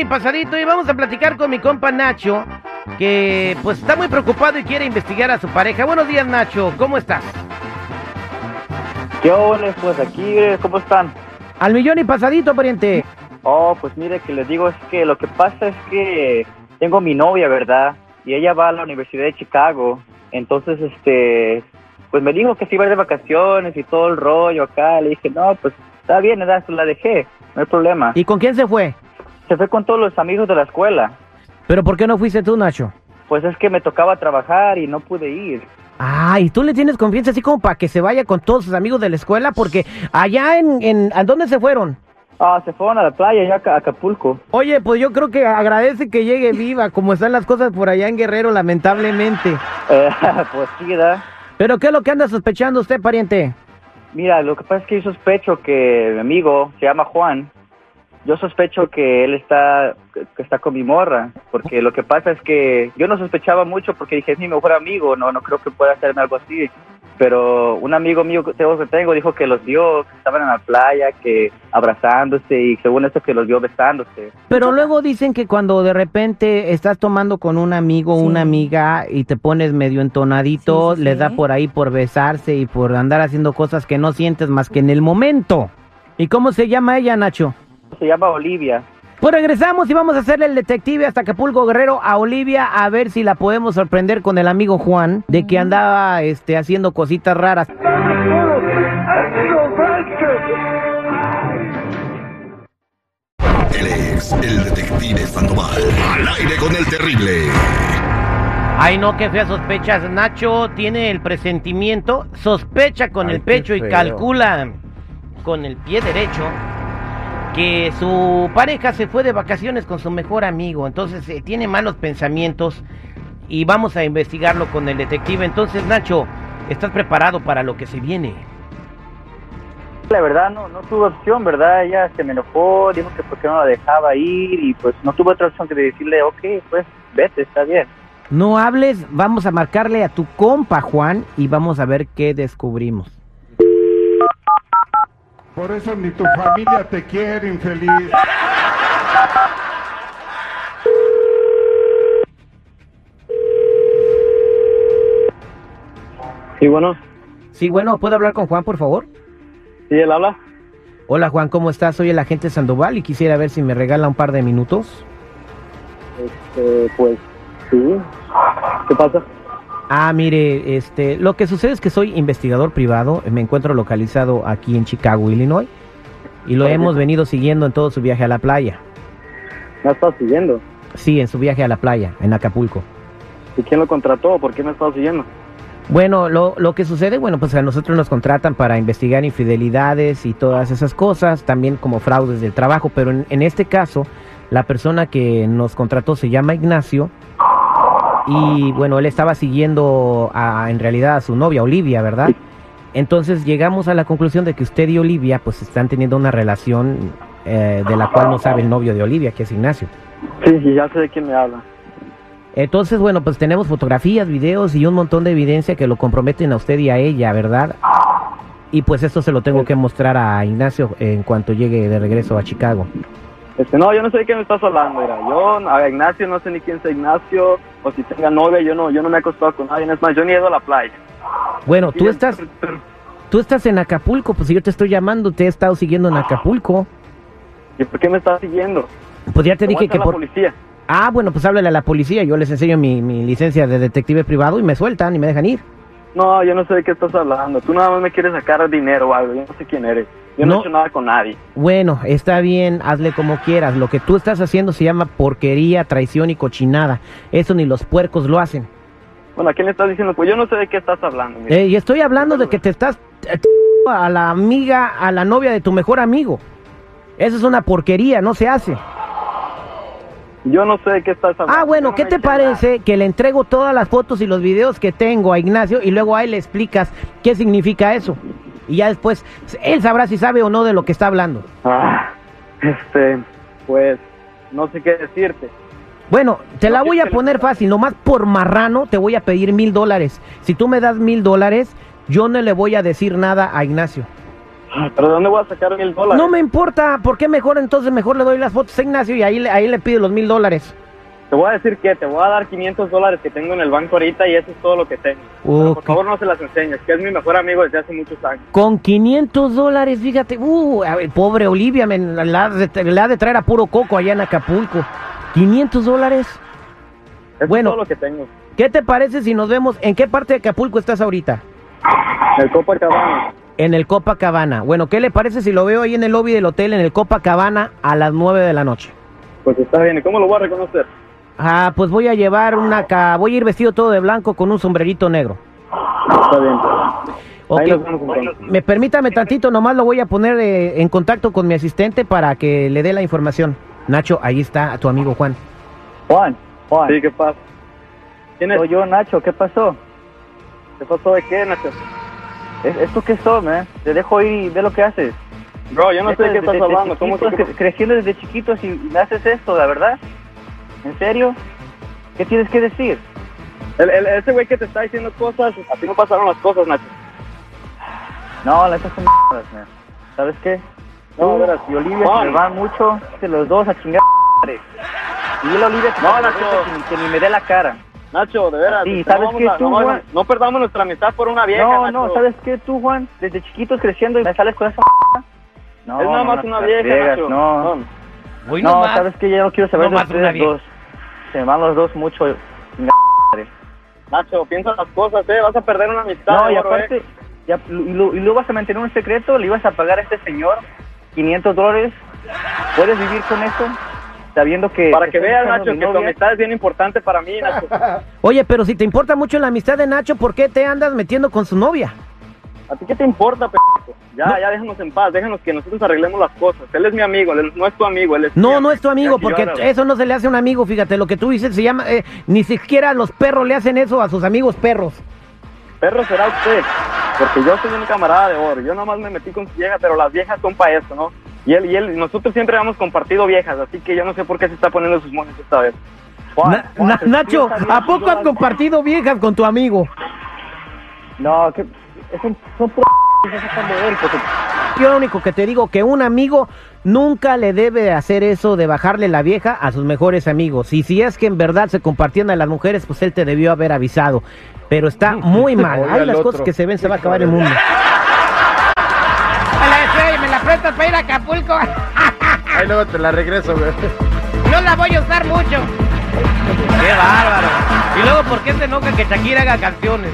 y pasadito y vamos a platicar con mi compa Nacho, que pues está muy preocupado y quiere investigar a su pareja. Buenos días Nacho, ¿cómo estás? ¿Qué ole? Pues aquí, eh, ¿cómo están? Al millón y pasadito, pariente. Oh, pues mire, que les digo es que lo que pasa es que tengo mi novia, ¿verdad? Y ella va a la Universidad de Chicago. Entonces, este, pues me dijo que se iba a ir de vacaciones y todo el rollo acá. Le dije, no, pues está bien, ¿verdad? Pues la dejé, no hay problema. ¿Y con quién se fue? Se fue con todos los amigos de la escuela. ¿Pero por qué no fuiste tú, Nacho? Pues es que me tocaba trabajar y no pude ir. Ah, ¿y tú le tienes confianza así como para que se vaya con todos sus amigos de la escuela? Porque allá en, en ¿a dónde se fueron? Ah, se fueron a la playa, ya a Acapulco. Oye, pues yo creo que agradece que llegue viva, como están las cosas por allá en Guerrero, lamentablemente. Eh, pues sí, ¿verdad? ¿Pero qué es lo que anda sospechando usted, pariente? Mira, lo que pasa es que yo sospecho que mi amigo se llama Juan. Yo sospecho que él está que está con mi morra, porque lo que pasa es que yo no sospechaba mucho porque dije es mi mejor amigo, no no creo que pueda hacerme algo así. Pero un amigo mío que tengo, que tengo dijo que los vio, que estaban en la playa, que abrazándose y según esto que los vio besándose. Pero luego dicen que cuando de repente estás tomando con un amigo o una amiga y te pones medio entonadito, Sí, sí, les da sí. por ahí por besarse y por andar haciendo cosas que no sientes más que en el momento. ¿Y cómo se llama ella, Nacho? Se llama Olivia. Pues regresamos y vamos a hacerle el detective hasta Acapulco Guerrero a Olivia a ver si la podemos sorprender con el amigo Juan de que andaba este haciendo cositas raras. Él es el detective Sandoval. Al aire con el terrible. Ay, no, qué feas sospechas. Nacho tiene el presentimiento, sospecha con Ay, el pecho y calcula con el pie derecho que su pareja se fue de vacaciones con su mejor amigo. Entonces eh, tiene malos pensamientos y vamos a investigarlo con el detective. Entonces, Nacho, ¿estás preparado para lo que se viene? La verdad no, no tuve opción, ¿verdad? Ella se me enojó, dijo que por qué no la dejaba ir y pues no tuve otra opción que de decirle, ok, pues vete, está bien. No hables, vamos a marcarle a tu compa Juan y vamos a ver qué descubrimos. Por eso ni tu familia te quiere, infeliz. Sí, bueno, Sí, bueno, ¿puedo hablar con Juan, por favor? sí, él habla. Hola Juan, ¿cómo estás? Soy el agente Sandoval y quisiera ver si me regala un par de minutos. Este, pues, sí. ¿Qué pasa? Ah, mire, este, lo que sucede es que soy investigador privado, me encuentro localizado aquí en Chicago, Illinois, y lo hemos venido siguiendo en todo su viaje a la playa. ¿Me estás siguiendo? Sí, en su viaje a la playa, en Acapulco. ¿Y quién lo contrató? ¿Por qué me estás siguiendo? Bueno, lo, lo que sucede, bueno, pues a nosotros nos contratan para investigar infidelidades y todas esas cosas, también como fraudes del trabajo, pero en, en este caso, la persona que nos contrató se llama Ignacio y bueno, él estaba siguiendo a, en realidad a su novia, Olivia, ¿verdad? Entonces llegamos a la conclusión de que usted y Olivia pues están teniendo una relación eh, de la cual no sabe el novio de Olivia, que es Ignacio. Sí, sí, ya sé de quién me habla. Entonces, bueno, pues tenemos fotografías, videos y un montón de evidencia que lo comprometen a usted y a ella, ¿verdad? Y pues esto se lo tengo que mostrar a Ignacio en cuanto llegue de regreso a Chicago. Este, no, yo no sé de qué me estás hablando, mira. Yo, a Ignacio, no sé ni quién sea Ignacio, o si tenga novia, yo no, yo no me he acostado con nadie. Es más, yo ni he ido a la playa. Bueno, tú estás, tú estás en Acapulco, pues si yo te estoy llamando, te he estado siguiendo en Acapulco. ¿Y por qué me estás siguiendo? Pues ya te dije que la por... policía. Ah, bueno, pues háblale a la policía, yo les enseño mi, mi licencia de detective privado y me sueltan y me dejan ir. No, yo no sé de qué estás hablando. Tú nada más me quieres sacar dinero o algo. Yo no sé quién eres. Yo no, No. he hecho nada con nadie. Bueno, está bien, hazle como quieras. Lo que tú estás haciendo se llama porquería, traición y cochinada. Eso ni los puercos lo hacen. Bueno, ¿a quién le estás diciendo? Pues yo no sé de qué estás hablando. Eh, y estoy hablando de que te estás eh, a la amiga, a la novia de tu mejor amigo. Eso es una porquería, no se hace. Yo no sé de qué estás hablando. Ah, bueno, no ¿qué te nada. parece que le entrego todas las fotos y los videos que tengo a Ignacio y luego a él le explicas qué significa eso? Y ya después él sabrá si sabe o no de lo que está hablando. Ah, este, pues, no sé qué decirte. Bueno, te la voy a ¿qué- poner fácil, nomás por marrano te voy a pedir mil dólares. Si tú me das mil dólares, yo no le voy a decir nada a Ignacio. ¿Pero de dónde voy a sacar mil dólares? No me importa, ¿por qué mejor entonces mejor le doy las fotos a Ignacio y ahí, le- ahí le pido los mil dólares? Te voy a decir que te voy a dar 500 dólares que tengo en el banco ahorita y eso es todo lo que tengo. Pero Ok. por favor no se las enseñes, que es mi mejor amigo desde hace muchos años. Con 500 dólares, fíjate, uh, ver, pobre Olivia, men, la, ha de- la de traer a puro coco allá en Acapulco. 500 dólares. Eso Bueno. es todo lo que tengo. ¿Qué te parece si nos vemos? ¿En qué parte de Acapulco estás ahorita? El Copacabana. En el Copacabana. Bueno, ¿qué le parece si lo veo ahí en el lobby del hotel en el Copacabana a las 9 de la noche? Pues está bien, ¿y cómo lo voy a reconocer? Ah, pues voy a llevar una ca... voy a ir vestido todo de blanco con un sombrerito negro. Está bien. Ok. Ahí nos vemos entonces. Me permítame tantito, nomás lo voy a poner eh, en contacto con mi asistente para que le dé la información. Nacho, ahí está tu amigo Juan. Juan, Juan. Sí, ¿qué pasa? ¿Quién es? Soy yo, Nacho, ¿qué pasó? ¿Qué pasó de qué, Nacho? ¿Es- ¿Esto qué son, man? Te dejo ir y ve lo que haces. Bro, yo no Esto sé de qué estás hablando. ¿Cómo que- cre- creciendo desde chiquitos y me haces esto, la verdad? ¿En serio? ¿Qué tienes que decir? El, el- ese güey que te está diciendo cosas, así no pasaron las cosas, Nacho. No, la neta son mierdas, man. ¿Sabes qué? No, verás. y Olivia se me van mucho, que los dos a chingar madre. Y la Olivia No, que- Nacho. que, ni- que ni me dé la cara. Nacho, de veras. Sí, no ¿sabes qué a- tú, no, Juan? no perdamos nuestra amistad por una vieja, no, Nacho. no, ¿sabes qué tú, Juan? Desde chiquitos creciendo y me sales con esa No, es nada no, más no, una vieja, Nacho. No, Hoy no, ¿sabes qué? Ya no quiero saber No de ustedes dos. Se me van los dos mucho. Nacho, piensa las cosas, eh. Vas a perder una amistad. No, y aparte, eh. ya, y, lo, y lo vas a mantener un secreto, le ibas a pagar a este señor 500 dólares. ¿Puedes vivir con eso? Sabiendo que... Para que veas, Nacho, que tu amistad es bien importante para mí, Nacho. Oye, pero si te importa mucho la amistad de Nacho, ¿por qué te andas metiendo con su novia? ¿A ti qué te importa, p***? Ya, ya déjanos en paz, déjanos que nosotros arreglemos las cosas. Él es mi amigo, él no es tu amigo, él es No, no es tu amigo, porque eso no se le hace a un amigo, fíjate, lo que tú dices se llama, eh, ni siquiera los perros le hacen eso a sus amigos perros. Perro será usted, porque yo soy un camarada de oro. Yo nomás me metí con su vieja, pero las viejas son para eso, ¿no? Y él y él, nosotros siempre hemos compartido viejas, así que yo no sé por qué se está poniendo sus mones esta vez. Juan, Na- Juan, Na- pero Nacho, ¿a poco has compartido viejas con tu amigo? No, que son, son él, porque Yo lo único que te digo que un amigo nunca le debe de hacer eso de bajarle la vieja a sus mejores amigos. Y si es que en verdad se compartían a las mujeres, pues él te debió haber avisado. Pero está muy mal. Hay las otro. cosas que se ven, se va a acabar el mundo. ¿Me la prestas para ir a Acapulco? Ahí luego te la regreso, güey. No la voy a usar mucho. ¡Qué bárbaro! Y luego, ¿por qué se enoja que Shakira haga canciones?